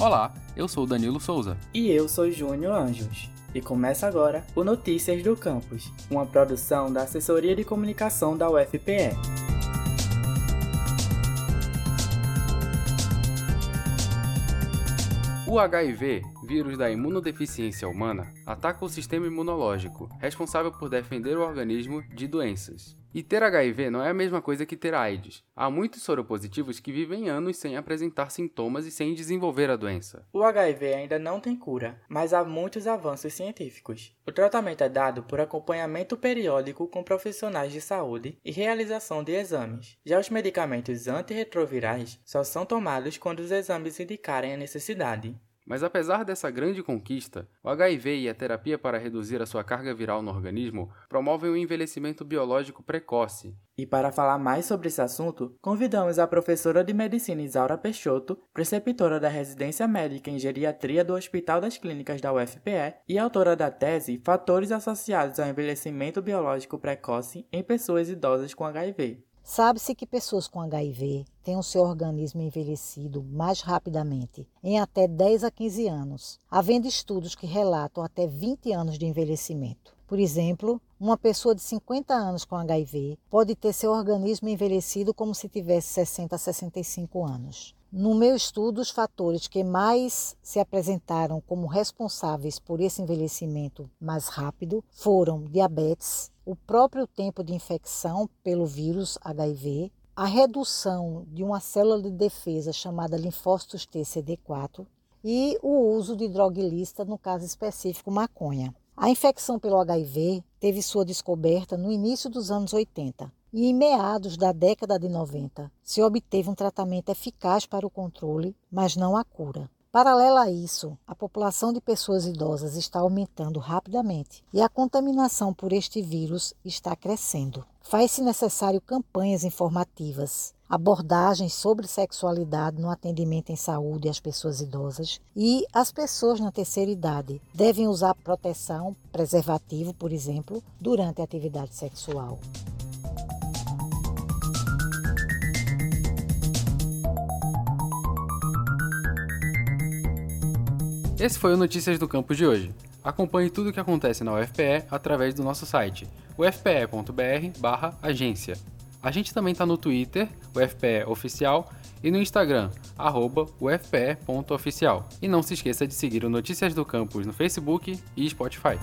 Olá, eu sou Danilo Souza. E eu sou Júnior Anjos. E começa agora o Notícias do Campus, uma produção da Assessoria de Comunicação da UFPE. O HIV, vírus da imunodeficiência humana, ataca o sistema imunológico, responsável por defender o organismo de doenças. E ter HIV não é a mesma coisa que ter AIDS. Há muitos soropositivos que vivem anos sem apresentar sintomas e sem desenvolver a doença. O HIV ainda não tem cura, mas há muitos avanços científicos. O tratamento é dado por acompanhamento periódico com profissionais de saúde e realização de exames. Já os medicamentos antirretrovirais só são tomados quando os exames indicarem a necessidade. Mas apesar dessa grande conquista, o HIV e a terapia para reduzir a sua carga viral no organismo promovem o um envelhecimento biológico precoce. E para falar mais sobre esse assunto, convidamos a professora de medicina Isaura Peixoto, preceptora da residência médica em geriatria do Hospital das Clínicas da UFPE e autora da tese Fatores associados ao envelhecimento biológico precoce em pessoas idosas com HIV. Sabe-se que pessoas com HIV têm o seu organismo envelhecido mais rapidamente, em até 10 a 15 anos, havendo estudos que relatam até 20 anos de envelhecimento. Por exemplo, uma pessoa de 50 anos com HIV pode ter seu organismo envelhecido como se tivesse 60 a 65 anos. No meu estudo, os fatores que mais se apresentaram como responsáveis por esse envelhecimento mais rápido foram diabetes, o próprio tempo de infecção pelo vírus HIV, a redução de uma célula de defesa chamada linfócitos T CD4 e o uso de droga ilícita, no caso específico maconha. A infecção pelo HIV teve sua descoberta no início dos anos 80 e em meados da década de 90 se obteve um tratamento eficaz para o controle, mas não a cura. Paralela a isso, a população de pessoas idosas está aumentando rapidamente e a contaminação por este vírus está crescendo. Faz-se necessário campanhas informativas, abordagens sobre sexualidade no atendimento em saúde às pessoas idosas e as pessoas na terceira idade devem usar proteção, preservativo, por exemplo, durante a atividade sexual. Esse foi o Notícias do Campus de hoje. Acompanhe tudo o que acontece na UFPE através do nosso site, ufpe.br/agência. A gente também está no Twitter, UFPE Oficial, e no Instagram, arroba ufpe.oficial. E não se esqueça de seguir o Notícias do Campus no Facebook e Spotify.